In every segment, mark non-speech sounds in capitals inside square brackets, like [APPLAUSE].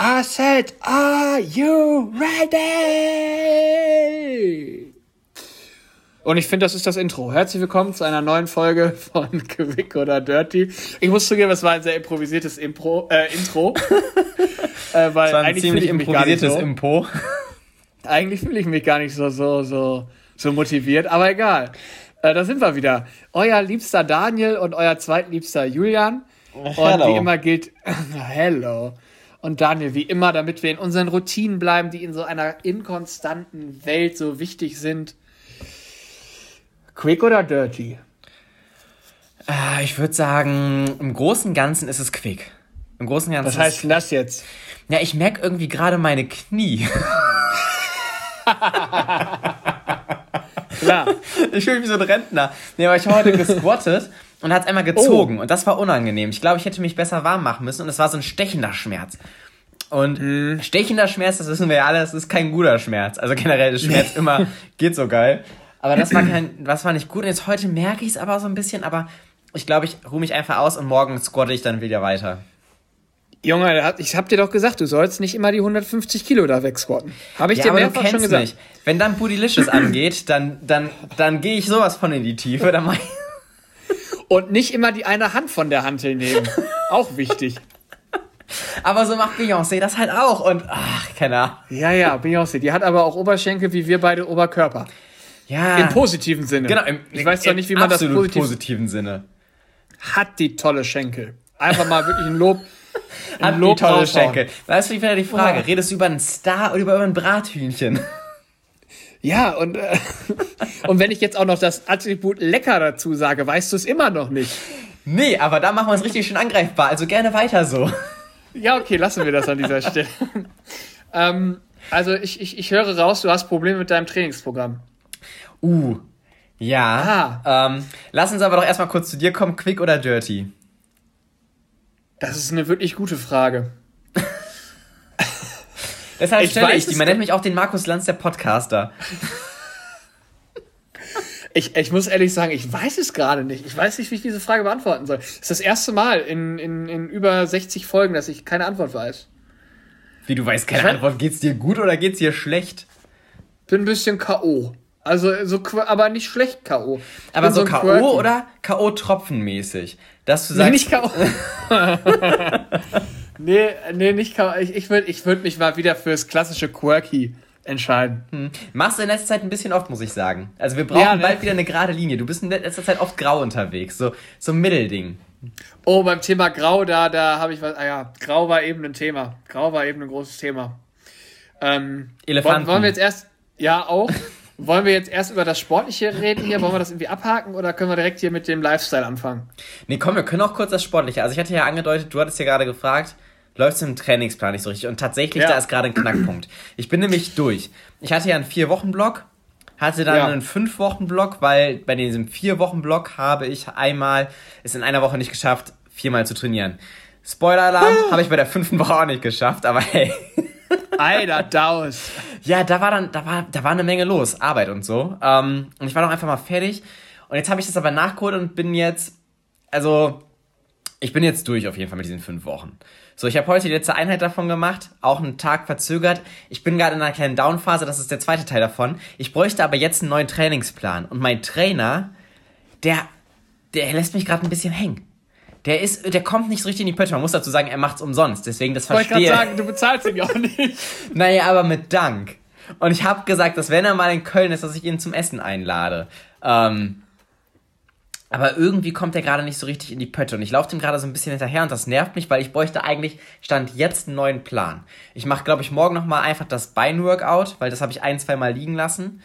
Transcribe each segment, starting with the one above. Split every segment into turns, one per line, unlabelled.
I said, are you ready? Und ich finde, das ist das Intro. Herzlich willkommen zu einer neuen Folge von [LAUGHS] Quick oder Dirty. Ich muss zugeben, es war ein sehr improvisiertes Impro, äh, Intro. [LAUGHS] äh, weil
Das war ein
eigentlich
ziemlich
fühle ich mich gar nicht
improvisiertes
so.
Impo. [LAUGHS]
Eigentlich fühle ich mich gar nicht so, so, so, so motiviert, aber egal. Äh, da sind wir wieder. Euer liebster Daniel und euer zweitliebster Julian. Und
hello.
wie immer gilt, hello. Und Daniel, wie immer, damit wir in unseren Routinen bleiben, die in so einer inkonstanten Welt so wichtig sind. Quick oder dirty?
Ah, Ich würde sagen, im Großen und Ganzen ist es quick. Im Großen und Ganzen.
Was heißt denn das jetzt?
ja, ich merke irgendwie gerade meine Knie. [LAUGHS]
Klar.
Ich fühle mich wie so ein Rentner. Nee, aber ich habe heute gesquattet [LAUGHS] und hat es einmal gezogen. Und das war unangenehm. Ich glaube, ich hätte mich besser warm machen müssen. Und es war so ein stechender Schmerz. Und stechender Schmerz, das wissen wir ja alle, das ist kein guter Schmerz. Also generell ist Schmerz immer, [LAUGHS] geht so geil. Aber das war kein, das war nicht gut. Und jetzt heute merke ich es aber so ein bisschen. Aber ich glaube, ich ruhe mich einfach aus und morgen squatte ich dann wieder weiter.
Junge, ich hab dir doch gesagt, du sollst nicht immer die 150 Kilo da wegsquatten. Habe ich
Ja,
dir mehrfach schon gesagt.
mich. Wenn dann Bootylicious angeht, dann, dann, dann gehe ich sowas von in die Tiefe. Dann mach ich
Und nicht immer die eine Hand von der Hantel nehmen. [LAUGHS] Auch wichtig.
Aber so macht Beyoncé das halt auch. Und ach, keine Ahnung.
Ja, ja, Beyoncé. Die hat aber auch Oberschenkel wie wir beide Oberkörper.
Ja.
Im positiven Sinne.
Genau, im,
ich weiß zwar
im
nicht, wie man das positiv
positiven Sinne.
hat die tolle Schenkel. Einfach mal wirklich ein Lob. [LAUGHS] Ein
Hat die
Lob
tolle
raushauen.
Schenkel. Weißt du, wie wieder die Frage?
Oh.
Redest du über einen Star oder über ein Brathühnchen?
Ja, und, äh, [LAUGHS] und wenn ich jetzt auch noch das Attribut lecker dazu sage, weißt du es immer noch nicht.
Nee, aber da machen wir es richtig schön angreifbar. Also gerne weiter so. [LAUGHS]
Ja, okay, lassen wir das an dieser Stelle. [LAUGHS] ähm, also ich, ich, ich höre raus, du hast Probleme mit deinem Trainingsprogramm.
Uh. Ja. Ähm, lass uns aber doch erstmal kurz zu dir kommen. Quick oder dirty?
Das ist eine wirklich gute Frage.
Deshalb
Ich
stelle
weiß
ich die.
es
Man nennt mich auch den Markus Lanz der Podcaster.
Ich, ich muss ehrlich sagen, ich weiß es gerade nicht. Ich weiß nicht, wie ich diese Frage beantworten soll. Es ist das erste Mal in, in, in über 60 Folgen, dass ich keine Antwort weiß.
Wie du weißt, keine Antwort. Geht's dir gut oder geht's dir schlecht?
Bin ein bisschen K.O. Also, so, aber nicht schlecht K.O.
Aber so
ein
K.O. Oder K.O.-Tropfenmäßig? Dass du
Nee,
sagst,
nicht K.O. [LAUGHS] [LAUGHS] nee, nee, nicht. Ich, ich würde ich würd mich mal wieder fürs klassische Quirky entscheiden.
Machst du in letzter Zeit ein bisschen oft, muss ich sagen. Also wir brauchen
Ja, ne?
bald wieder eine gerade Linie. Du bist in letzter Zeit oft grau unterwegs. So, so ein Mittelding.
Oh, beim Thema Grau, da, da habe ich was. Ah ja, Grau war eben ein Thema. Grau war eben ein großes Thema. Ähm,
Elefanten.
Wollen, wollen wir jetzt erst. Ja, auch. [LAUGHS] wollen wir jetzt erst über das Sportliche reden hier? Wollen wir das irgendwie abhaken oder können wir direkt hier mit dem Lifestyle anfangen?
Nee, komm, wir können auch kurz das Sportliche. Also ich hatte ja angedeutet, du hattest ja gerade gefragt, läuft im Trainingsplan nicht so richtig. Und tatsächlich,
Ja.
da ist gerade ein Knackpunkt. Ich bin nämlich durch. Ich hatte ja einen Vier-Wochen-Block, hatte dann
Ja.
einen Fünf-Wochen-Block, weil bei diesem Vier-Wochen-Block habe ich einmal es in einer Woche nicht geschafft, viermal zu trainieren. Spoiler-Alarm, habe ich bei der fünften Woche auch nicht geschafft, aber hey.
Alter, [LAUGHS] Daus.
Ja, da war dann, da war, da war eine Menge los, Arbeit und so. Ähm, und ich war dann einfach mal fertig. Und jetzt habe ich das aber nachgeholt und bin jetzt, also, ich bin jetzt durch auf jeden Fall mit diesen fünf Wochen. So, ich habe heute die letzte Einheit davon gemacht, auch einen Tag verzögert. Ich bin gerade in einer kleinen Downphase, das ist der zweite Teil davon. Ich bräuchte aber jetzt einen neuen Trainingsplan. Und mein Trainer, der, der lässt mich gerade ein bisschen hängen. Der ist, der kommt nicht so richtig in die Pötte. Man muss dazu sagen, er macht's umsonst. Deswegen, das
Wollte ich
verstehe
gerade sagen, du bezahlst ihn ja auch nicht. [LAUGHS]
naja, aber mit Dank. Und ich habe gesagt, dass wenn er mal in Köln ist, dass ich ihn zum Essen einlade. Ähm, aber irgendwie kommt er gerade nicht so richtig in die Pötte. Und ich laufe dem gerade so ein bisschen hinterher und das nervt mich, weil ich bräuchte eigentlich, stand jetzt einen neuen Plan. Ich mache, glaube ich, morgen nochmal einfach das Beinworkout, weil das habe ich ein, zwei Mal liegen lassen.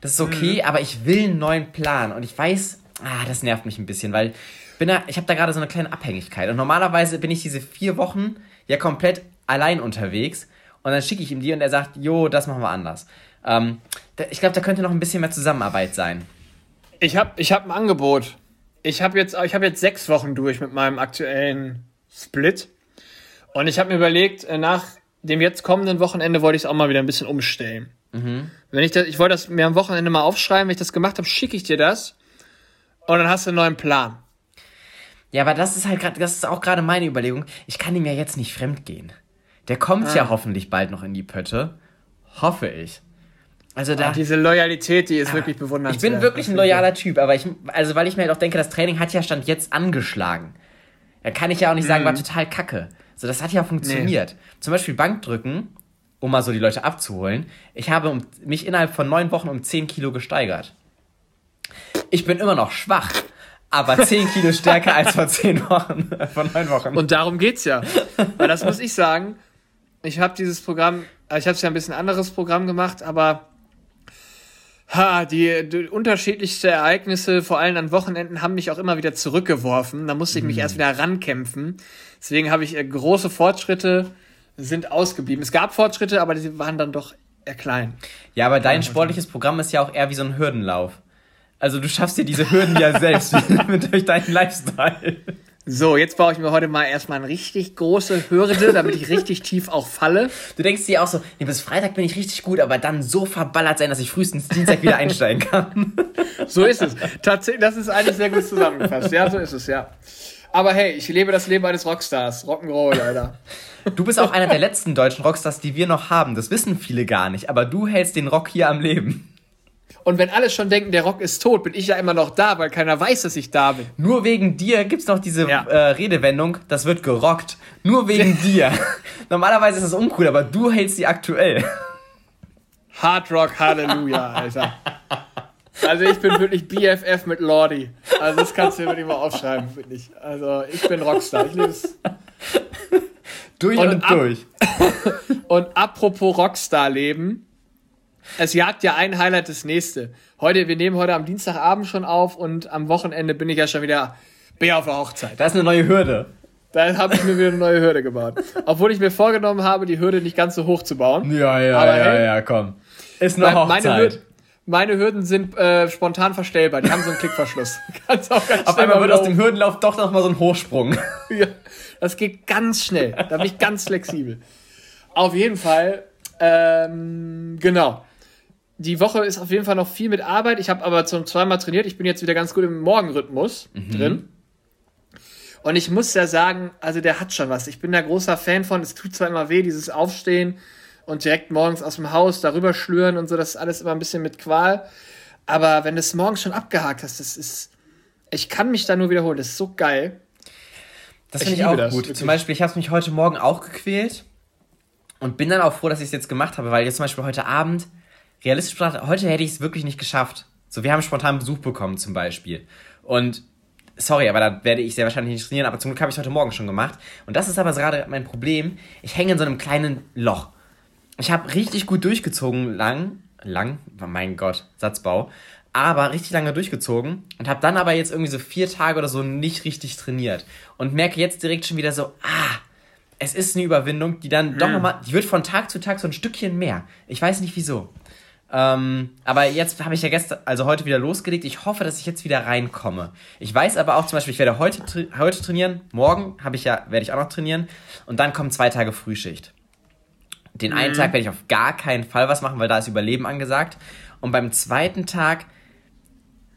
Das ist okay, aber ich will einen neuen Plan. Und ich weiß, ah, das nervt mich ein bisschen, weil bin da, ich habe da gerade so eine kleine Abhängigkeit. Und normalerweise bin ich diese vier Wochen ja komplett allein unterwegs. Und dann schicke ich ihm die und er sagt, jo, das machen wir anders. Ähm, ich glaube, da könnte noch ein bisschen mehr Zusammenarbeit sein.
Ich habe ich hab ein Angebot. Ich habe jetzt, ich hab jetzt sechs Wochen durch mit meinem aktuellen Split. Und ich habe mir überlegt, äh, nach dem jetzt kommenden Wochenende wollte ich es auch mal wieder ein bisschen umstellen. Wenn ich das, ich wollte das mir am Wochenende mal aufschreiben, wenn ich das gemacht habe, schicke ich dir das. Und dann hast du einen neuen Plan.
Ja, aber das ist halt gerade, das ist auch gerade meine Überlegung. Ich kann ihm ja jetzt nicht fremd gehen. Der kommt ah. ja hoffentlich bald noch in die Pötte. Hoffe ich.
Also da. Oh, diese Loyalität, die ist wirklich bewundernswert.
Ich bin wirklich ein loyaler Typ, aber ich, also weil ich mir halt auch denke, das Training hat ja Stand jetzt angeschlagen. Da kann ich ja auch nicht sagen, mhm. war total kacke. So, das hat ja funktioniert. Nee. Zum Beispiel Bankdrücken, um mal so die Leute abzuholen. Ich habe mich innerhalb von neun Wochen um zehn Kilo gesteigert. Ich bin immer noch schwach, aber zehn Kilo [LAUGHS] stärker als vor zehn Wochen, [LAUGHS] vor neun Wochen.
Und darum geht's ja. Weil das muss ich sagen. Ich habe dieses Programm, ich habe es ja ein bisschen anderes Programm gemacht, aber Ha, die, die unterschiedlichste Ereignisse, vor allem an Wochenenden, haben mich auch immer wieder zurückgeworfen. Da musste ich mich mhm. erst wieder rankämpfen. Deswegen habe ich äh, große Fortschritte sind ausgeblieben. Es gab Fortschritte, aber die waren dann doch eher klein.
Ja, aber dein sportliches Programm ist ja auch eher wie so ein Hürdenlauf. Also du schaffst dir diese [LAUGHS] Hürden ja selbst [LAUGHS] mit durch deinen Lifestyle.
So, jetzt baue ich mir heute mal erstmal eine richtig große Hürde, damit ich richtig [LAUGHS] tief auch falle.
Du denkst dir auch so, nee, bis Freitag bin ich richtig gut, aber dann so verballert sein, dass ich frühestens Dienstag wieder einsteigen kann. [LAUGHS]
So ist es. Tatsächlich, das ist eigentlich sehr gut zusammengefasst. Ja, so ist es, ja. Aber hey, ich lebe das Leben eines Rockstars. Rock'n'Roll, Alter.
Du bist auch einer der letzten deutschen Rockstars, die wir noch haben. Das wissen viele gar nicht, aber du hältst den Rock hier am Leben.
Und wenn alle schon denken, der Rock ist tot, bin ich ja immer noch da, weil keiner weiß, dass ich da bin.
Nur wegen dir gibt's noch diese ja. äh, Redewendung, das wird gerockt. Nur wegen [LAUGHS] dir. Normalerweise ist das uncool, aber du hältst sie aktuell.
Hard Rock Halleluja, Alter. Also ich bin wirklich BFF mit Lordi. Also das kannst du dir wirklich mal aufschreiben, finde ich. Also ich bin Rockstar. Ich lebe es.
Durch und, und durch. [LAUGHS]
und apropos Rockstar-Leben, es jagt ja ein Highlight das nächste. Heute, wir nehmen heute am Dienstagabend schon auf und am Wochenende bin ich ja schon wieder Bär auf der Hochzeit.
Da ist eine neue Hürde.
Da habe ich mir wieder eine neue Hürde gebaut. Obwohl ich mir vorgenommen habe, die Hürde nicht ganz so hoch zu bauen.
Ja, ja, Aber ja, hey, ja, komm. Ist eine Hochzeit.
Meine, Hürde, meine Hürden sind äh, spontan verstellbar. Die haben so einen Klickverschluss. [LAUGHS]
Kannst auch ganz Auf einmal wird aus dem Hürdenlauf doch noch mal so ein Hochsprung. [LAUGHS]
ja, das geht ganz schnell. Da bin ich ganz flexibel. Auf jeden Fall, ähm, genau die Woche ist auf jeden Fall noch viel mit Arbeit. Ich habe aber zum zweimal trainiert. Ich bin jetzt wieder ganz gut im Morgenrhythmus mhm. drin. Und ich muss ja sagen, also der hat schon was. Ich bin da großer Fan von. Es tut zwar immer weh, dieses Aufstehen und direkt morgens aus dem Haus darüber schlüren und so. Das ist alles immer ein bisschen mit Qual. Aber wenn du es morgens schon abgehakt hast, das ist. Ich kann mich da nur wiederholen. Das ist so geil.
Das finde ich, auch das, gut. Wirklich. Zum Beispiel, ich habe mich heute Morgen auch gequält und bin dann auch froh, dass ich es jetzt gemacht habe, weil jetzt zum Beispiel heute Abend realistisch betrachtet, heute hätte ich es wirklich nicht geschafft. So, wir haben spontan Besuch bekommen zum Beispiel. Und sorry, aber da werde ich sehr wahrscheinlich nicht trainieren, aber zum Glück habe ich heute Morgen schon gemacht. Und das ist aber gerade mein Problem. Ich hänge in so einem kleinen Loch. Ich habe richtig gut durchgezogen, lang, lang, oh mein Gott, Satzbau, aber richtig lange durchgezogen und habe dann aber jetzt irgendwie so vier Tage oder so nicht richtig trainiert und merke jetzt direkt schon wieder so, ah, es ist eine Überwindung, die dann hm. doch nochmal, die wird von Tag zu Tag so ein Stückchen mehr. Ich weiß nicht wieso. Ähm, aber jetzt habe ich ja gestern, also heute wieder losgelegt. Ich hoffe, dass ich jetzt wieder reinkomme. Ich weiß aber auch zum Beispiel, ich werde heute, tra heute trainieren. Morgen habe ich ja, werde ich auch noch trainieren. Und dann kommen zwei Tage Frühschicht. Den mhm. einen Tag werde ich auf gar keinen Fall was machen, weil da ist Überleben angesagt. Und beim zweiten Tag,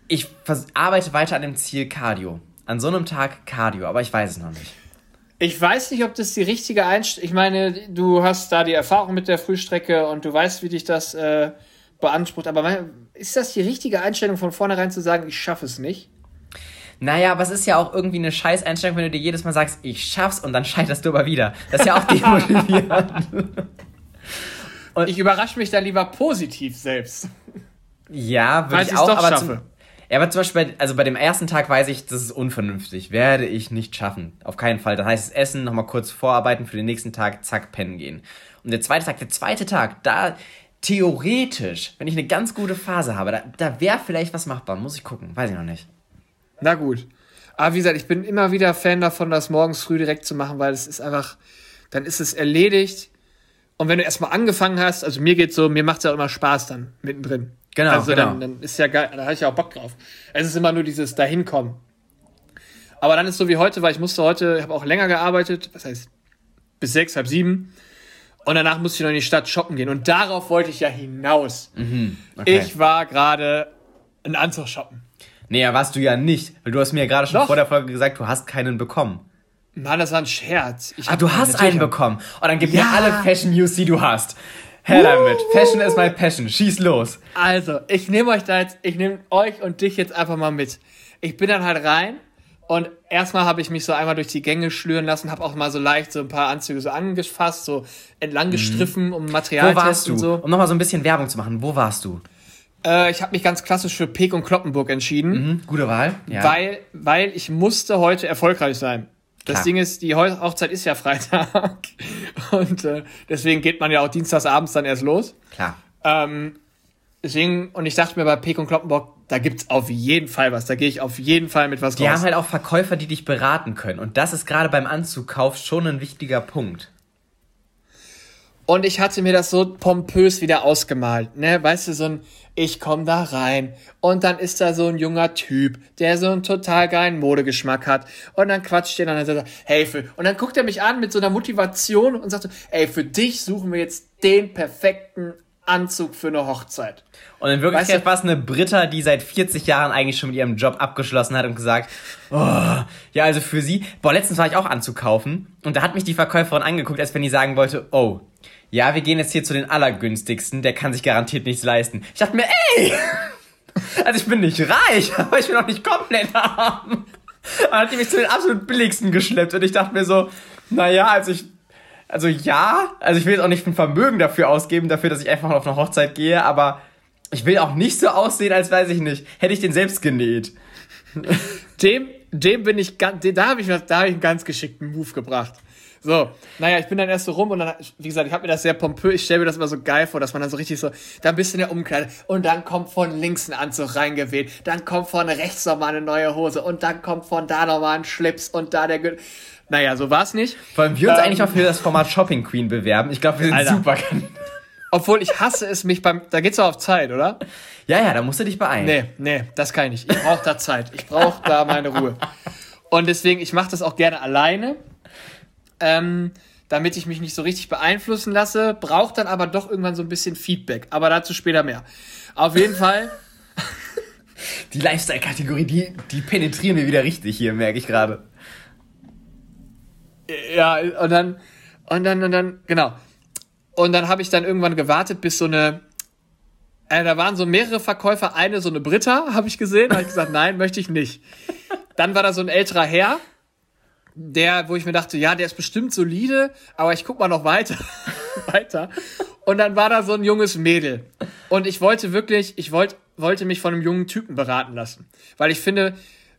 ich arbeite weiter an dem Ziel Cardio. An so einem Tag Cardio, aber ich weiß es noch nicht.
Ich weiß nicht, ob das die richtige Einstellung. Ich meine, du hast da die Erfahrung mit der Frühstrecke und du weißt, wie dich das äh, beansprucht. Aber ist das die richtige Einstellung von vornherein zu sagen, ich schaffe es nicht?
Naja, aber es ist ja auch irgendwie eine Scheiß-Einstellung, wenn du dir jedes Mal sagst, ich schaff's und dann scheiterst du aber wieder. Das ist ja auch [LAUGHS] demotivierend.
und ich überrasche mich da lieber positiv selbst.
Ja, würde ich auch, doch aber schaffe. Zum, ja, aber zum Beispiel, bei, also bei dem ersten Tag weiß ich, das ist unvernünftig. Werde ich nicht schaffen. Auf keinen Fall. Das heißt, Essen, nochmal kurz vorarbeiten für den nächsten Tag, zack, pennen gehen. Und der zweite Tag, der zweite Tag, da, theoretisch, wenn ich eine ganz gute Phase habe, da, da wäre vielleicht was machbar. Muss ich gucken. Weiß ich noch nicht.
Na gut. Aber wie gesagt, ich bin immer wieder Fan davon, das morgens früh direkt zu machen, weil es ist einfach, dann ist es erledigt. Und wenn du erstmal angefangen hast, also mir geht's so, mir macht es ja immer Spaß dann mittendrin. Genau. Also genau. Dann, dann ist ja geil, da habe ich ja auch Bock drauf. Es ist immer nur dieses Dahinkommen. Aber dann ist so wie heute, weil ich musste heute, ich habe auch länger gearbeitet, was heißt bis sechs, halb sieben. Und danach musste ich noch in die Stadt shoppen gehen. Und darauf wollte ich ja hinaus. Mhm, okay. Ich war gerade einen Anzug shoppen.
Nee, ja, warst du ja nicht. Weil du hast mir ja gerade schon Doch. vor der Folge gesagt, du hast keinen bekommen.
Mann, das war ein Scherz.
Ich ah, du hast einen bekommen. Oh, dann gib ja. mir alle Fashion News, die du hast. Her uh. damit. Fashion is my passion. Schieß los.
Also, ich nehme euch da jetzt, ich nehme euch und dich jetzt einfach mal mit. Ich bin dann halt rein und erstmal habe ich mich so einmal durch die Gänge schlüren lassen, habe auch mal so leicht so ein paar Anzüge so angefasst, so entlang gestriffen, mhm. um Material
Wo warst du? So. Um nochmal so ein bisschen Werbung zu machen, wo warst du?
Äh, ich habe mich ganz klassisch für Peek und Kloppenburg entschieden.
Mhm, gute Wahl.
Ja. Weil, weil ich musste heute erfolgreich sein. Das Klar. Ding ist, die Hochzeit ist ja Freitag. [LAUGHS] Und äh, deswegen geht man ja auch dienstagsabends dann erst los.
Klar.
Ähm, deswegen, und ich dachte mir bei Peek und Kloppenburg, da gibt's auf jeden Fall was. Da gehe ich auf jeden Fall mit was
die raus. Die haben halt auch Verkäufer, die dich beraten können. Und das ist gerade beim Anzugkauf schon ein wichtiger Punkt.
Und ich hatte mir das so pompös wieder ausgemalt, ne? Weißt du, so ein, ich komm da rein und dann ist da so ein junger Typ, der so einen total geilen Modegeschmack hat und dann quatscht er dann und sagt, hey, für, und dann guckt er mich an mit so einer Motivation und sagt so, ey, für dich suchen wir jetzt den perfekten Anzug für eine Hochzeit.
Und in Wirklichkeit weißt du, war es eine Britta, die seit 40 Jahren eigentlich schon mit ihrem Job abgeschlossen hat und gesagt, oh, ja, also für sie, boah, letztens war ich auch anzukaufen und da hat mich die Verkäuferin angeguckt, als wenn die sagen wollte, oh, ja, wir gehen jetzt hier zu den allergünstigsten, der kann sich garantiert nichts leisten. Ich dachte mir, ey, [LAUGHS] also ich bin nicht reich, [LAUGHS] aber ich bin auch nicht komplett arm. Dann hat die mich zu den absolut billigsten geschleppt und ich dachte mir so, naja, also ich also ja, also ich will jetzt auch nicht ein Vermögen dafür ausgeben, dafür, dass ich einfach auf eine Hochzeit gehe, aber ich will auch nicht so aussehen, als weiß ich nicht, hätte ich den selbst genäht.
Dem, dem bin ich ganz, da habe ich, hab ich einen ganz geschickten Move gebracht. So, naja, ich bin dann erst so rum und dann, wie gesagt, ich habe mir das sehr pompös, ich stelle mir das immer so geil vor, dass man dann so richtig so, da bist du in der Umkleide und dann kommt von links ein Anzug reingeweht, dann kommt von rechts nochmal eine neue Hose und dann kommt von da nochmal ein Schlips und da der Gürtel. Naja, so war's nicht.
Wollen wir uns ähm, eigentlich mal für das Format Shopping Queen bewerben? Ich glaube, wir sind Alter. super
Obwohl ich hasse es mich beim. Da geht's doch auf Zeit, oder?
Ja, ja, da musst du dich beeilen.
Nee, nee, das kann ich nicht. Ich brauche da Zeit. Ich brauche da meine Ruhe. Und deswegen, ich mache das auch gerne alleine. Ähm, damit ich mich nicht so richtig beeinflussen lasse, braucht dann aber doch irgendwann so ein bisschen Feedback. Aber dazu später mehr. Auf jeden Fall. [LAUGHS]
Die Lifestyle-Kategorie, die, die penetrieren wir wieder richtig hier, merke ich gerade.
Ja, und dann, und dann, und dann, genau. Und dann habe ich dann irgendwann gewartet, bis so eine, äh, da waren so mehrere Verkäufer, eine so eine Britta, [LAUGHS] habe ich gesehen, habe ich gesagt, nein, möchte ich nicht. Dann war da so ein älterer Herr, der, wo ich mir dachte, ja, der ist bestimmt solide, aber ich guck mal noch weiter, [LAUGHS] weiter. Und dann war da so ein junges Mädel. Und ich wollte wirklich, ich wollte, wollte mich von einem jungen Typen beraten lassen. Weil ich finde,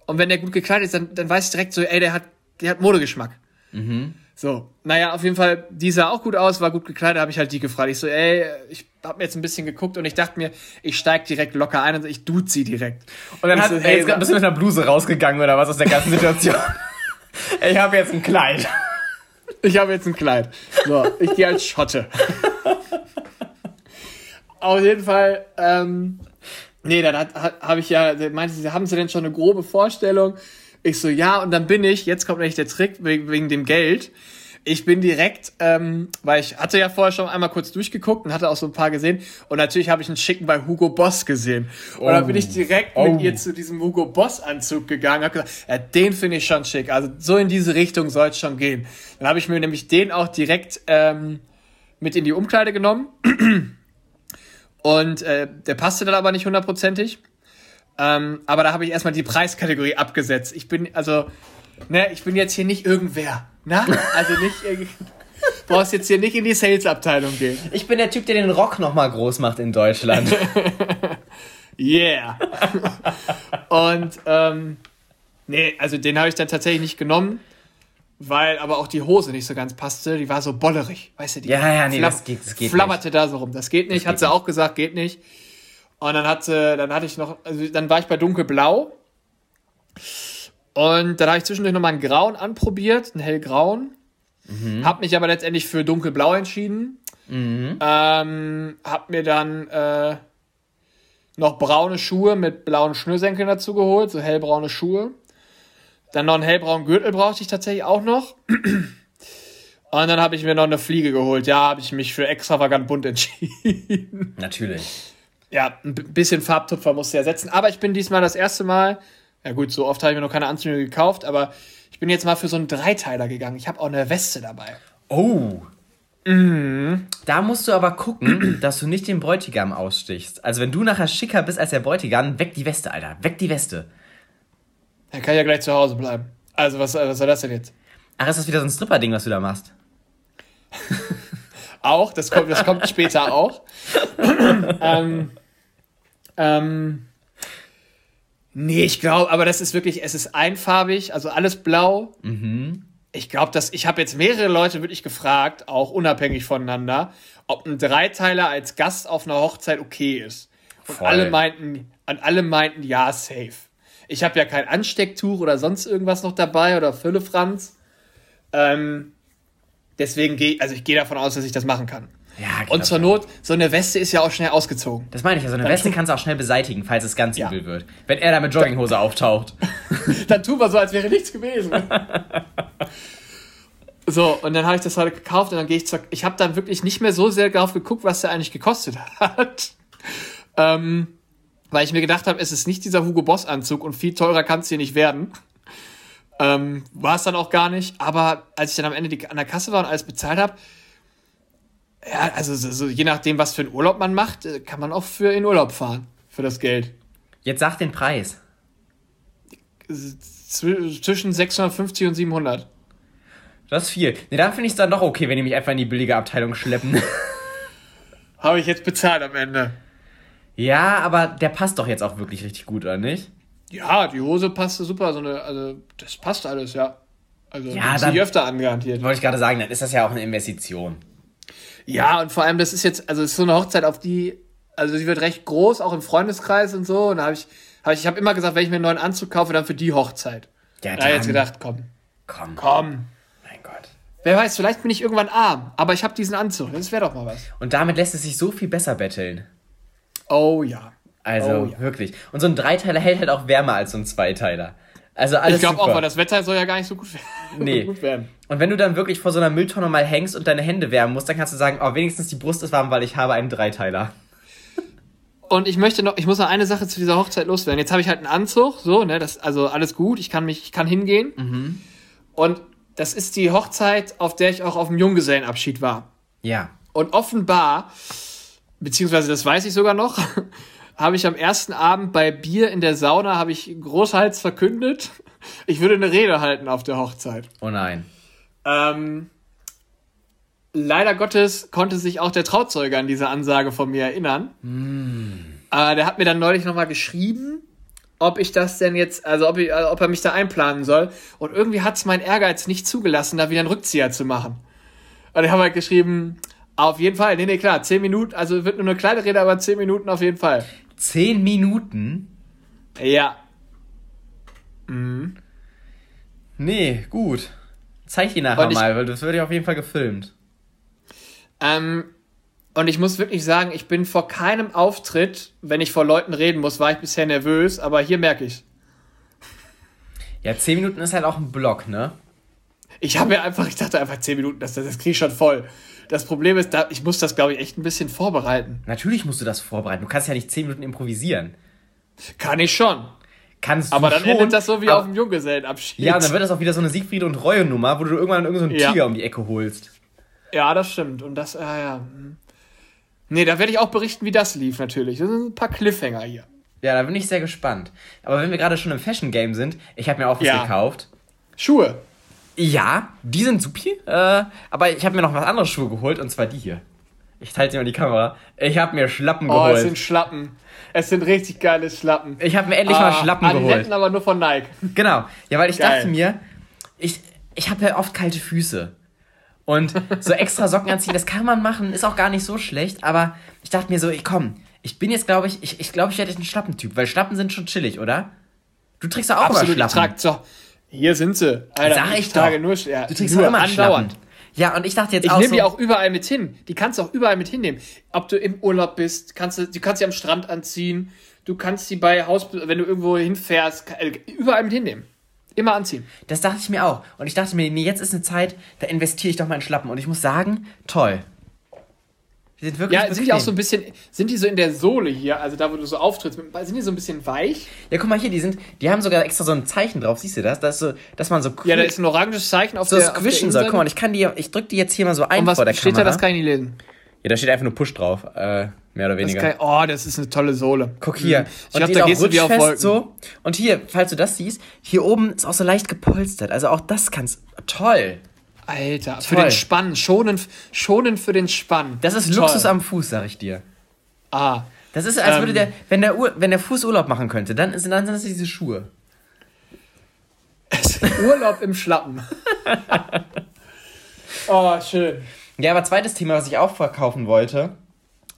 und wenn der gut gekleidet ist, dann, dann weiß ich direkt so, ey, der hat, der hat Modegeschmack. Mhm. So, naja, auf jeden Fall, die sah auch gut aus, war gut gekleidet, habe ich halt die gefragt. Ich so, ey, ich habe mir jetzt ein bisschen geguckt und ich dachte mir, ich steig direkt locker ein und ich duze sie direkt.
Und dann hat, so, hey, jetzt bist du mit einer Bluse rausgegangen oder was aus der ganzen Situation? [LAUGHS] ich habe jetzt ein Kleid.
Ich habe jetzt ein Kleid. So, ich gehe als Schotte. [LAUGHS] Auf jeden Fall, ähm, nee, dann hat, hat, habe ich ja, meinte sie, haben sie denn schon eine grobe Vorstellung? Ich so, ja, und dann bin ich, jetzt kommt nämlich der Trick wegen, wegen dem Geld. Ich bin direkt, ähm, weil ich hatte ja vorher schon einmal kurz durchgeguckt und hatte auch so ein paar gesehen. Und natürlich habe ich einen schicken bei Hugo Boss gesehen. Und oh. dann bin ich direkt oh. mit ihr zu diesem Hugo Boss Anzug gegangen. Hab gesagt, ja, den finde ich schon schick. Also so in diese Richtung soll es schon gehen. Dann habe ich mir nämlich den auch direkt ähm, mit in die Umkleide genommen. [CLEARS THROAT] Und äh, der passte dann aber nicht hundertprozentig. Ähm, aber da habe ich erstmal die Preiskategorie abgesetzt. Ich bin, also, ne, ich bin jetzt hier nicht irgendwer. Na? Also nicht [LAUGHS] brauchst jetzt hier nicht in die Sales-Abteilung gehen.
Ich bin der Typ, der den Rock nochmal groß macht in Deutschland. [LAUGHS]
yeah. [LAUGHS] Und, ähm, nee, also den habe ich dann tatsächlich nicht genommen, weil aber auch die Hose nicht so ganz passte. Die war so bollerig, weißt du? Die
ja, ja, nee, das geht, das geht
flammerte nicht. da so rum. Das geht nicht, das hat sie nicht. auch gesagt, geht nicht. Und dann hatte, dann hatte ich noch, also dann war ich bei dunkelblau. Und dann habe ich zwischendurch nochmal einen grauen anprobiert, einen hellgrauen. Mhm. Hab mich aber letztendlich für dunkelblau entschieden. Mhm. Ähm, hab mir dann äh, noch braune Schuhe mit blauen Schnürsenkeln dazu geholt, so hellbraune Schuhe. Dann noch einen hellbraunen Gürtel brauchte ich tatsächlich auch noch. [CLEARS THROAT] Und dann habe ich mir noch eine Fliege geholt. Ja, habe ich mich für extravagant bunt entschieden.
Natürlich
ja, ein bisschen Farbtupfer musste er setzen. Aber ich bin diesmal das erste Mal, ja gut, so oft habe ich mir noch keine Anzüge gekauft, aber Ich bin jetzt mal für so einen Dreiteiler gegangen. Ich habe auch eine Weste dabei.
Oh. Mhm. Da musst du aber gucken, [CLEARS THROAT] dass du nicht den Bräutigam ausstichst. Also wenn du nachher schicker bist als der Bräutigam, weg die Weste, Alter. Weg die Weste.
Dann kann ich ja gleich zu Hause bleiben. Also was, was soll das denn jetzt?
Ach, ist das wieder so ein Stripper-Ding, was du da machst? [LAUGHS]
auch, das kommt, das kommt später auch. [LAUGHS] ähm, ähm, nee, ich glaube, aber das ist wirklich, es ist einfarbig, also alles blau. Mhm. Ich glaube, dass ich habe jetzt mehrere Leute wirklich gefragt, auch unabhängig voneinander, ob ein Dreiteiler als Gast auf einer Hochzeit okay ist. Und Voll. alle meinten, und alle meinten, ja, safe. Ich habe ja kein Anstecktuch oder sonst irgendwas noch dabei oder Füllefranz. Ähm, deswegen gehe, also ich gehe davon aus, dass ich das machen kann. Ja, und zur Not, so eine Weste ist ja auch schnell ausgezogen.
Das meine ich ja, so eine Weste kannst du auch schnell beseitigen, falls es ganz ja. übel wird. Wenn er da mit Jogginghose auftaucht. [LAUGHS]
dann tun wir so, als wäre nichts gewesen. so, und dann habe ich das heute gekauft und dann gehe ich zur. Ich habe dann wirklich nicht mehr so sehr darauf geguckt, was der eigentlich gekostet hat. [LAUGHS] ähm, weil ich mir gedacht habe, es ist nicht dieser Hugo Boss Anzug und viel teurer kann es hier nicht werden. Ähm, war es dann auch gar nicht. Aber als ich dann am Ende die, an der Kasse war und alles bezahlt habe, ja, also so, je nachdem, was für einen Urlaub man macht, äh, kann man auch für in Urlaub fahren. Für das Geld.
Jetzt sag den Preis.
Zwischen 650 und 700.
Das ist viel. Ne, dann finde ich es dann doch okay, wenn die mich einfach in die billige Abteilung schleppen. [LAUGHS]
Habe ich jetzt bezahlt am Ende.
Ja, aber der passt doch jetzt auch wirklich richtig gut, oder nicht?
Ja, die Hose passt super. So eine, also, das passt alles, ja. Also,
ja,
dann, öfter angarantiert.
Wollte ich gerade sagen, dann ist das ja auch eine Investition.
Ja, und vor allem, das ist jetzt, also, es ist so eine Hochzeit, auf die, also, sie wird recht groß, auch im Freundeskreis und so. Und da habe ich, hab ich, ich habe immer gesagt, wenn ich mir einen neuen Anzug kaufe, dann für die Hochzeit. Ja, da habe ich jetzt gedacht, komm. Komm. Komm. Mein Gott. Wer weiß, vielleicht bin ich irgendwann arm, aber ich habe diesen Anzug. Das wäre doch mal was.
Und damit lässt es sich so viel besser betteln.
Oh ja.
Also oh, ja. wirklich. Und so ein Dreiteiler hält halt auch wärmer als so ein Zweiteiler. Also alles
Ich glaube auch, weil das Wetter soll ja gar nicht so gut,
nee. [LAUGHS] gut werden. Und wenn du dann wirklich vor so einer Mülltonne mal hängst und deine Hände wärmen musst, dann kannst du sagen, oh, wenigstens die Brust ist warm, weil ich habe einen Dreiteiler.
Und ich möchte noch, ich muss noch eine Sache zu dieser Hochzeit loswerden. Jetzt habe ich halt einen Anzug, so, ne, das, also alles gut, ich kann mich, ich kann hingehen. Mhm. Und das ist die Hochzeit, auf der ich auch auf dem Junggesellenabschied war. Ja. Und offenbar, beziehungsweise das weiß ich sogar noch, habe ich am ersten Abend bei Bier in der Sauna, habe ich großhals verkündet, ich würde eine Rede halten auf der Hochzeit.
Oh nein.
Ähm, leider Gottes konnte sich auch der Trauzeuge an diese Ansage von mir erinnern. Mm. Äh, der hat mir dann neulich nochmal geschrieben, ob ich das denn jetzt, also ob, ich, also ob er mich da einplanen soll. Und irgendwie hat es mein Ehrgeiz nicht zugelassen, da wieder einen Rückzieher zu machen. Und ich habe halt geschrieben, auf jeden Fall, nee, nee, klar, zehn Minuten, also wird nur eine kleine Rede, aber zehn Minuten auf jeden Fall.
Zehn Minuten?
Ja.
Mhm. Nee, gut. Zeig die nachher ich, mal, weil das wird ja auf jeden Fall gefilmt.
Ähm, und ich muss wirklich sagen, ich bin vor keinem Auftritt, wenn ich vor Leuten reden muss, war ich bisher nervös, aber hier merke ich
Ja, zehn Minuten ist halt auch ein Block, ne?
Ich habe mir einfach, ich dachte einfach zehn Minuten, das, das kriege ich schon voll. Das Problem ist, da, ich muss das, glaube ich, echt ein bisschen vorbereiten.
Natürlich musst du das vorbereiten. Du kannst ja nicht zehn Minuten improvisieren.
Kann ich schon. Kannst du Aber dann schon, endet das so wie auf dem Junggesellenabschied.
Ja, und dann wird das auch wieder so eine Siegfried und Reue Nummer, wo du irgendwann irgendeinen so ja. Tiger um die Ecke holst.
Ja, das stimmt. Und das, ja, ja. Hm. Nee, da werde ich auch berichten, wie das lief natürlich. Das sind ein paar Cliffhanger hier.
Ja, da bin ich sehr gespannt. Aber wenn wir gerade schon im Fashion Game sind, ich habe mir auch was ja. gekauft.
Schuhe.
Ja, die sind supi. Äh, aber ich habe mir noch was anderes Schuhe geholt und zwar die hier. Ich teile dir mal die Kamera. Ich habe mir Schlappen
geholt. Oh, es sind Schlappen. Es sind richtig geile Schlappen.
Ich habe mir endlich ah, mal Schlappen geholt.
Adiletten aber nur von Nike. [LAUGHS]
Genau. Ja, weil ich Geil. dachte mir, ich, ich habe ja oft kalte Füße. Und so extra Socken anziehen, das kann man machen, ist auch gar nicht so schlecht. Aber ich dachte mir so, ich komm, ich bin jetzt, glaube ich, ich, ich glaube, ich werde ein Schlappentyp, weil Schlappen sind schon chillig, oder? Du trägst ja auch Absolut, immer Schlappen.
Ich trag, so, hier sind sie. Alter, Sag ich, ich trage nur, ja,
du trägst nur immer andauernd. Ja, und ich dachte jetzt
ich auch. Ich nehme so, die auch überall mit hin. Die kannst du auch überall mit hinnehmen. Ob du im Urlaub bist, kannst du, du kannst sie am Strand anziehen. Du kannst sie bei Haus, wenn du irgendwo hinfährst, äh, überall mit hinnehmen. Immer anziehen.
Das dachte ich mir auch. Und ich dachte mir, nee, jetzt ist eine Zeit, da investiere ich doch mal in Schlappen. Und ich muss sagen, toll. Die sind wirklich
Ja, sind die auch so ein bisschen, sind die so in der Sohle hier, also da, wo du so auftrittst, sind die so ein bisschen weich?
Ja, guck mal hier, die sind, die haben sogar extra so ein Zeichen drauf, siehst du das? Das so, dass man so
Ja, da ist ein oranges Zeichen auf
so
der, der
squishen soll. Guck mal, ich kann die, ich drück die jetzt hier mal so ein
Und was
vor der
steht da,
Kamera.
das kann ich nicht lesen.
ja, da steht einfach nur Push drauf, äh, mehr oder
Das
weniger.
kann, oh, das ist eine tolle Sohle.
Guck hier.
Mhm. Ich glaube, da gehst du wie auf Wolken.
so. Und hier, falls du das siehst, hier oben ist auch so leicht gepolstert. Also auch das kannst, toll.
Alter, für
Toll.
den Spann, schonen, schonen für den Spann.
Das ist
Toll.
Luxus am Fuß, sag ich dir.
Ah,
Das ist, als
Ähm.
würde der, wenn der, Ur, wenn der Fuß Urlaub machen könnte, dann, ist, dann sind das diese Schuhe.
Urlaub im Schlappen. [LAUGHS] oh, schön.
Ja, aber zweites Thema, was ich auch verkaufen wollte,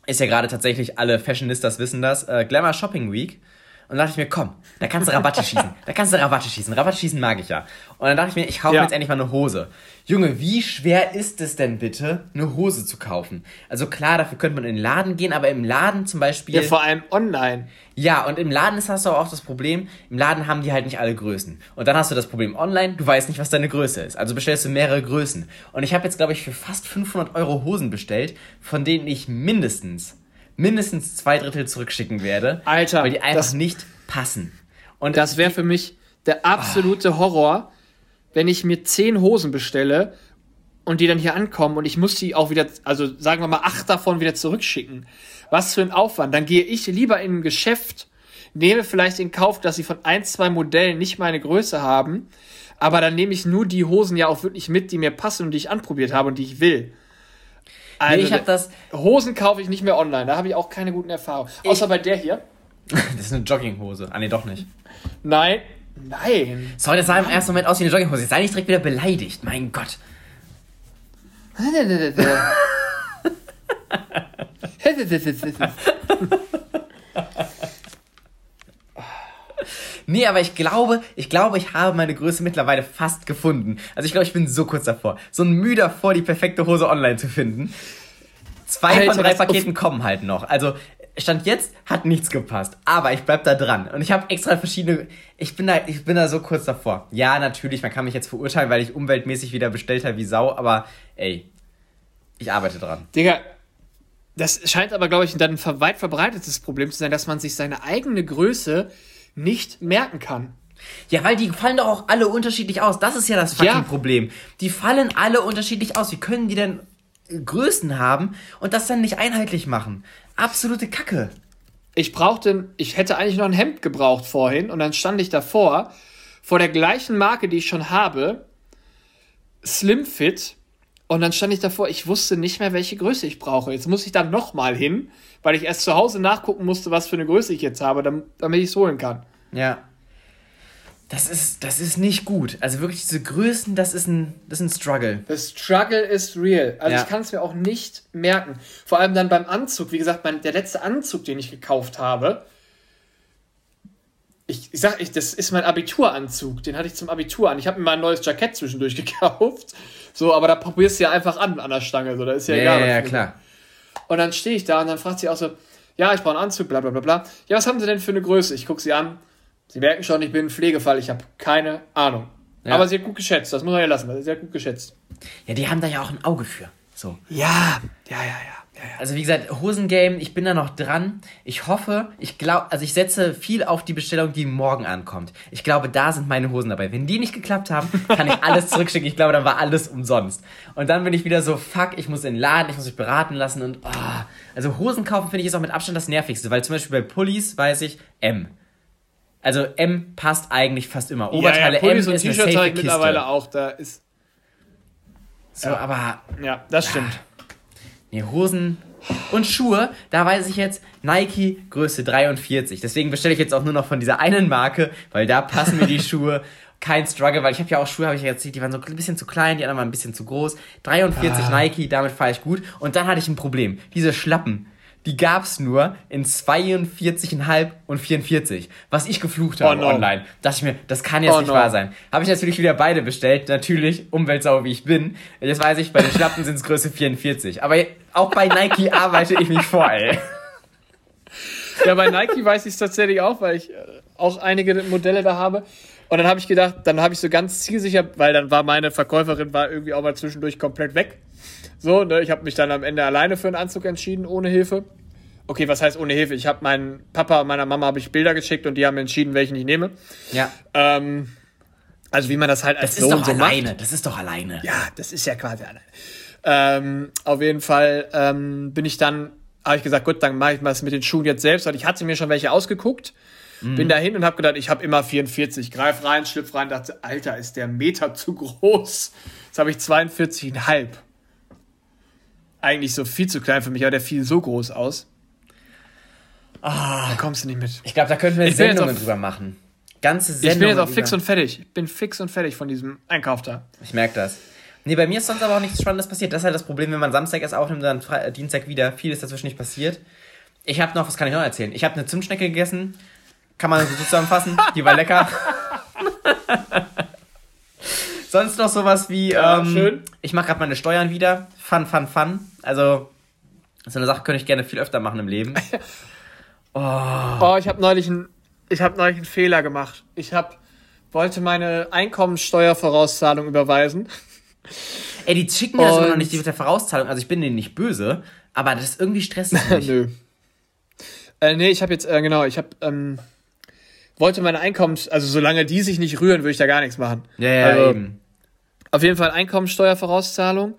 ist ja gerade tatsächlich, alle Fashionistas wissen das, äh, Glamour Shopping Week. Und dann dachte ich mir, komm, da kannst du Rabatte schießen. Da kannst du Rabatte schießen. Rabatte schießen mag ich ja. Und dann dachte ich mir, ich kaufe
Ja.
mir jetzt endlich mal eine Hose. Junge, wie schwer ist es denn bitte, eine Hose zu kaufen? Also klar, dafür könnte man in den Laden gehen, aber im Laden zum Beispiel.
Ja, vor allem online.
Ja, und im Laden ist hast du auch das Problem, im Laden haben die halt nicht alle Größen. Und dann hast du das Problem online, du weißt nicht, was deine Größe ist. Also bestellst du mehrere Größen. Und ich habe jetzt, glaube ich, für fast 500 Euro Hosen bestellt, von denen ich mindestens, mindestens zwei Drittel zurückschicken werde.
Alter,
Weil die einfach
das-
nicht passen. Und
Das wäre für mich der absolute Horror, wenn ich mir zehn Hosen bestelle und die dann hier ankommen und ich muss die auch wieder, also sagen wir mal, acht davon wieder zurückschicken. Was für ein Aufwand. Dann gehe ich lieber in ein Geschäft, nehme vielleicht in Kauf, dass sie von ein, zwei Modellen nicht meine Größe haben, aber dann nehme ich nur die Hosen ja auch wirklich mit, die mir passen und die ich anprobiert habe und die ich will. Also,
nee, ich habe das,
Hosen kaufe ich nicht mehr online, da habe ich auch keine guten Erfahrungen. Außer bei der hier.
das ist eine Jogginghose. Ah, nee, doch nicht.
Nein, nein.
Sorry, das sah im ersten Moment aus wie eine Jogginghose. Sei nicht direkt wieder beleidigt. Mein Gott. [LAUGHS] [LAUGHS] Nee, aber ich glaube, ich glaube, ich habe meine Größe mittlerweile fast gefunden. Also ich glaube, ich bin so kurz davor. So ein Mühe davor, die perfekte Hose online zu finden. Zwei
Alter,
von drei Paketen kommen halt noch. Also Stand jetzt hat nichts gepasst, aber ich bleib da dran und ich habe extra verschiedene. Ich bin da, ich bin da so kurz davor. Ja, natürlich, man kann mich jetzt verurteilen, weil ich umweltmäßig wieder bestellt habe wie Sau, aber ey, ich arbeite dran.
Digga, das scheint aber, glaube ich, dann ein weit verbreitetes Problem zu sein, dass man sich seine eigene Größe nicht merken kann.
Ja, weil die fallen doch auch alle unterschiedlich aus. Das ist ja das fucking
Ja.
Problem. Die fallen alle unterschiedlich aus. Wie können die denn Größen haben und das dann nicht einheitlich machen? Absolute Kacke.
Ich brauchte, ich hätte eigentlich noch ein Hemd gebraucht vorhin und dann stand ich davor, vor der gleichen Marke, die ich schon habe, Slim Fit, und dann stand ich davor, ich wusste nicht mehr, welche Größe ich brauche. Jetzt muss ich dann nochmal hin, weil ich erst zu Hause nachgucken musste, was für eine Größe ich jetzt habe, dam- damit ich es holen kann.
Ja. Das ist, das ist nicht gut. Also wirklich diese Größen, das ist ein, das ist ein Struggle.
The struggle is real. Also
Ja.
ich kann es mir auch nicht merken. Vor allem dann beim Anzug. Wie gesagt, mein, der letzte Anzug, den ich gekauft habe, ich, ich sag, ich, das ist mein Abituranzug. Den hatte ich zum Abitur an. Ich habe mir mal ein neues Jackett zwischendurch [LAUGHS] gekauft. So, aber da probierst du ja einfach an an der Stange. So, da ist ja,
Ja,
egal.
ja, ja, klar.
Und dann stehe ich da und dann fragt sie auch so, ja, ich brauche einen Anzug, bla bla bla bla. Ja, was haben Sie denn für eine Größe? Ich gucke sie an. Sie merken schon, ich bin ein Pflegefall. Ich habe keine Ahnung.
Ja.
Aber sie hat gut geschätzt. Das muss man ja lassen. Sie hat gut geschätzt.
Ja, die haben da ja auch ein Auge für. So.
Ja, ja, ja, ja. Ja, ja.
Also wie gesagt, Hosengame, ich bin da noch dran. Ich hoffe, ich glaube, also ich setze viel auf die Bestellung, die morgen ankommt. Ich glaube, da sind meine Hosen dabei. Wenn die nicht geklappt haben, kann ich alles [LAUGHS] zurückschicken. Ich glaube, dann war alles umsonst. Und dann bin ich wieder so, fuck, ich muss in den Laden, ich muss mich beraten lassen und oh. also Hosen kaufen finde ich ist auch mit Abstand das nervigste, weil zum Beispiel bei Pullis weiß ich M. Also M passt eigentlich fast immer. Oberteile
ja, ja, Pullis
M
und
ist
T-Shirts mittlerweile auch. Da ist.
So, aber
Ja, das stimmt.
Nee, Hosen und Schuhe, da weiß ich jetzt Nike Größe 43. Deswegen bestelle ich jetzt auch nur noch von dieser einen Marke, weil da passen mir die [LAUGHS] Schuhe. Kein Struggle, weil ich habe ja auch Schuhe, habe ich ja erzählt, die waren so ein bisschen zu klein, die anderen waren ein bisschen zu groß. 43 Nike, damit fahre ich gut. Und dann hatte ich ein Problem. Diese Schlappen, die gab's nur in 42,5 und 44. Was ich geflucht habe
Oh no.
online. Dachte ich mir, das kann jetzt
Oh
nicht
no.
wahr sein. Habe ich natürlich wieder beide bestellt. Natürlich, Umweltsau wie ich bin. Jetzt weiß ich, bei den Schlappen sind es Größe 44. Aber auch bei Nike [LAUGHS] arbeite ich mich vor, ey.
Ja, bei Nike weiß ich es tatsächlich auch, weil ich äh, auch einige Modelle da habe. Und dann habe ich gedacht, dann habe ich so ganz zielsicher, weil dann war meine Verkäuferin war irgendwie auch mal zwischendurch komplett weg. So, ne, ich habe mich dann am Ende alleine für einen Anzug entschieden, ohne Hilfe. Okay, was heißt ohne Hilfe? Ich habe meinen Papa und meiner Mama habe ich Bilder geschickt und die haben entschieden, welchen ich nehme.
Ja.
Ähm, also wie man das halt als
Das ist
Sohn
doch
so
alleine.
macht.
Das ist doch alleine.
Ja, das ist ja quasi alleine. Ähm, auf jeden Fall ähm, bin ich dann, habe ich gesagt, gut, dann mache ich mal das mit den Schuhen jetzt selbst, weil ich hatte mir schon welche ausgeguckt. Bin dahin und habe gedacht, ich habe immer 44. Greif rein, schlüpf rein, dachte, Alter, ist der Meter zu groß. Jetzt habe ich 42,5. Eigentlich so viel zu klein für mich, aber der fiel so groß aus. Ah, da kommst du nicht mit.
Ich glaube, da könnten wir
Ich
Sendungen
auf-
drüber machen. Ganze
Ich
Sendungen.
bin jetzt auch fix und fertig. Ich bin fix und fertig von diesem Einkauf da.
Ich merke das. Nee, bei mir ist sonst aber auch nichts Spannendes passiert. Das ist halt das Problem, wenn man Samstag erst aufnimmt, dann Fre äh, Dienstag wieder. Viel ist dazwischen nicht passiert. Ich habe noch, was kann ich noch erzählen? Ich habe eine Zimtschnecke gegessen. Kann man so zusammenfassen. Die war lecker. [LAUGHS] sonst noch sowas wie,
Ja,
ähm,
schön.
ich mache gerade meine Steuern wieder. Fun, fun, fun. Also, so eine Sache könnte ich gerne viel öfter machen im Leben. [LAUGHS]
Oh, ich habe neulich einen, ich habe neulich einen Fehler gemacht. Ich habe wollte meine Einkommensteuervorauszahlung überweisen.
Ey, die schicken mir das immer noch nicht die mit der Vorauszahlung. Also ich bin denen nicht böse, aber das ist irgendwie stressig. [LAUGHS]
Nö. Äh, nee, ich habe jetzt äh, genau, ich habe ähm, wollte meine Einkommens, also solange die sich nicht rühren, würde ich da gar nichts machen.
Ja, ja,
also,
eben.
Auf jeden Fall Einkommensteuervorauszahlung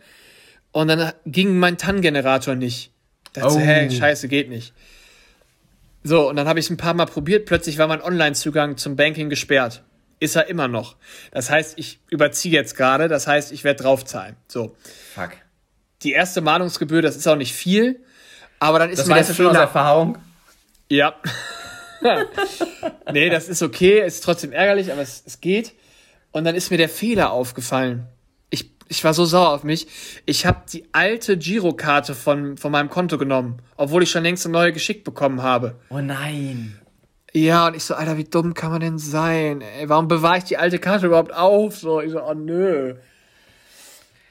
und dann ging mein TAN-Generator nicht. Da dachte,
Oh.
hä, scheiße, geht nicht. So, und dann habe ich es ein paar Mal probiert, plötzlich war mein Online-Zugang zum Banking gesperrt. Ist er immer noch. Das heißt, ich überziehe jetzt gerade, das heißt, ich werde draufzahlen. So.
Fuck.
Die erste Mahnungsgebühr, das ist auch nicht viel, aber dann ist
Das
mir der
weißt du schon aus Erfahrung?
Ja. [LAUGHS] nee, das ist okay, ist trotzdem ärgerlich, aber es, es geht. Und dann ist mir der Fehler aufgefallen. Ich, war so sauer auf mich. Ich habe die alte Girokarte von, von meinem Konto genommen, obwohl ich schon längst eine neue geschickt bekommen habe.
Oh nein.
Ja, und ich so, Alter, wie dumm kann man denn sein? Ey, warum bewahre ich die alte Karte überhaupt auf? So, ich so, oh nö.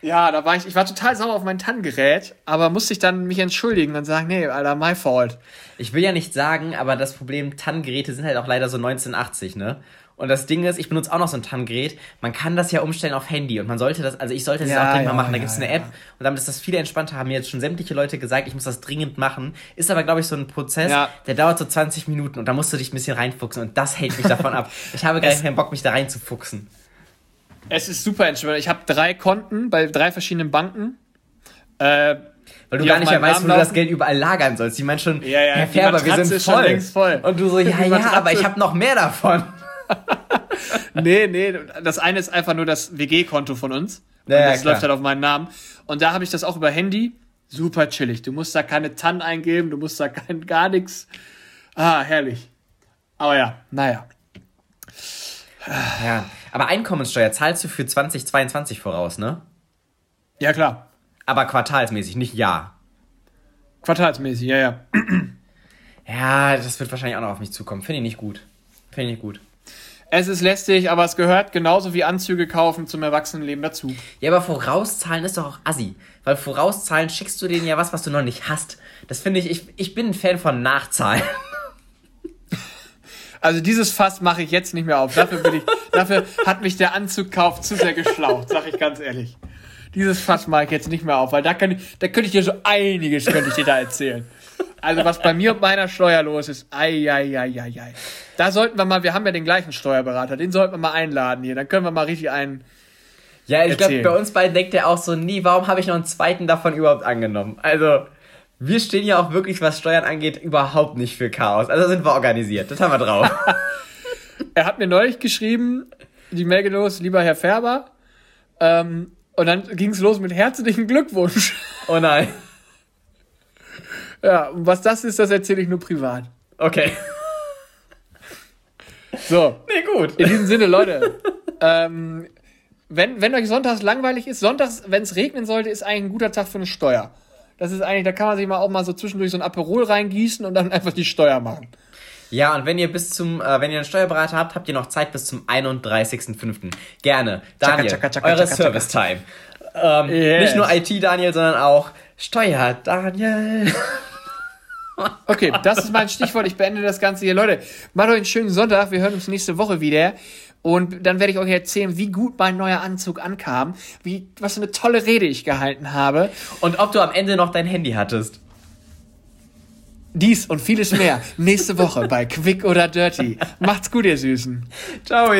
Ja, da war ich, ich war total sauer auf mein TAN-Gerät, aber musste ich dann mich entschuldigen und sagen, nee, Alter, my fault.
Ich will ja nicht sagen, aber das Problem, TAN-Geräte sind halt auch leider so 1980, ne? Und das Ding ist, ich benutze auch noch so ein TAN-Gerät. Man kann das ja umstellen auf Handy und man sollte das, also ich sollte das
Ja,
auch dringend
ja,
mal machen. Da
ja,
gibt es eine. App und damit ist das viel entspannter. Haben mir jetzt schon sämtliche Leute gesagt, ich muss das dringend machen. Ist aber, glaube ich, so ein Prozess, der dauert so 20 Minuten und da musst du dich ein bisschen reinfuchsen und das hält mich davon ab. Ich habe gar keinen Bock, mich da reinzufuchsen.
Es ist super entspannt. Ich habe drei Konten bei drei verschiedenen Banken. Äh,
Weil du gar nicht mehr weißt, wo du das. Geld überall lagern sollst. Die meinen schon,
Ja, ja,
Herr Färber, wir sind voll.
voll.
Und du so, ja, ja, aber ich habe noch mehr davon. [LAUGHS]
nee, nee, das eine ist einfach nur das WG-Konto von uns. Und
Ja, ja,
das
klar.
läuft halt auf meinen Namen. Und da habe ich das auch über Handy. Super chillig. Du musst da keine TAN eingeben, du musst da kein, gar nichts. Ah, herrlich. Aber ja, naja.
Ja, aber Einkommenssteuer zahlst du für 2022 voraus, ne?
Ja, klar.
Aber quartalsmäßig, nicht Jahr.
Quartalsmäßig, ja, ja.
Ja, das wird wahrscheinlich auch noch auf mich zukommen. Finde ich nicht gut. Finde ich nicht gut.
Es ist lästig, aber es gehört genauso wie Anzüge kaufen zum Erwachsenenleben dazu.
Ja, aber vorauszahlen ist doch auch assi. Weil vorauszahlen schickst du denen ja was, was du noch nicht hast. Das finde ich, ich, ich bin ein Fan von Nachzahlen. [LAUGHS]
Also dieses Fass mache ich jetzt nicht mehr auf. Dafür, bin ich, dafür hat mich der Anzugkauf zu sehr geschlaucht, sag ich ganz ehrlich. Dieses Fass mache ich jetzt nicht mehr auf, weil da, kann ich, da könnte ich dir so einiges könnte ich dir da erzählen. Also was bei mir und meiner Steuer los ist, ei, ei, ei, ei, ei. Da sollten wir mal, wir haben ja den gleichen Steuerberater, den sollten wir mal einladen hier. Dann können wir mal richtig einen.
Ja, ich glaube, bei uns beiden denkt er auch so, nie, warum habe ich noch einen zweiten davon überhaupt angenommen? Also, wir stehen ja auch wirklich, was Steuern angeht, überhaupt nicht für Chaos. Also sind wir organisiert. Das haben wir drauf. [LAUGHS] [LAUGHS]
Er hat mir neulich geschrieben, die Mail los, lieber Herr Färber. Ähm, und dann ging es los mit herzlichen Glückwunsch.
oh nein. [LAUGHS]
Ja, und was das ist, das erzähle ich nur privat.
Okay. [LAUGHS]
So.
Nee, gut.
In diesem Sinne, Leute, ähm, wenn, wenn euch sonntags langweilig ist, sonntags, wenn es regnen sollte, ist eigentlich ein guter Tag für eine Steuer. Das ist eigentlich, da kann man sich mal auch mal so zwischendurch so ein Aperol reingießen und dann [LAUGHS] einfach die Steuer machen.
Ja, und wenn ihr bis zum, äh, wenn ihr einen Steuerberater habt, habt ihr noch Zeit bis zum 31.05. Gerne. Daniel,
tschakka, tschakka,
eure
tschakka, tschakka.
Service-Time. Ähm,
Yes.
Nicht nur IT-Daniel, sondern auch Steuer-Daniel. [LAUGHS] [LAUGHS]
Okay, das ist mein Stichwort. Ich beende das Ganze hier. Leute, macht euch einen schönen Sonntag. Wir hören uns nächste Woche wieder. Und dann werde ich euch erzählen, wie gut mein neuer Anzug ankam, wie, was für eine tolle Rede ich gehalten habe.
Und ob du am Ende noch dein Handy hattest.
Dies und vieles mehr [LAUGHS] nächste Woche bei Quick oder Dirty. Macht's gut, ihr Süßen.
Ciao.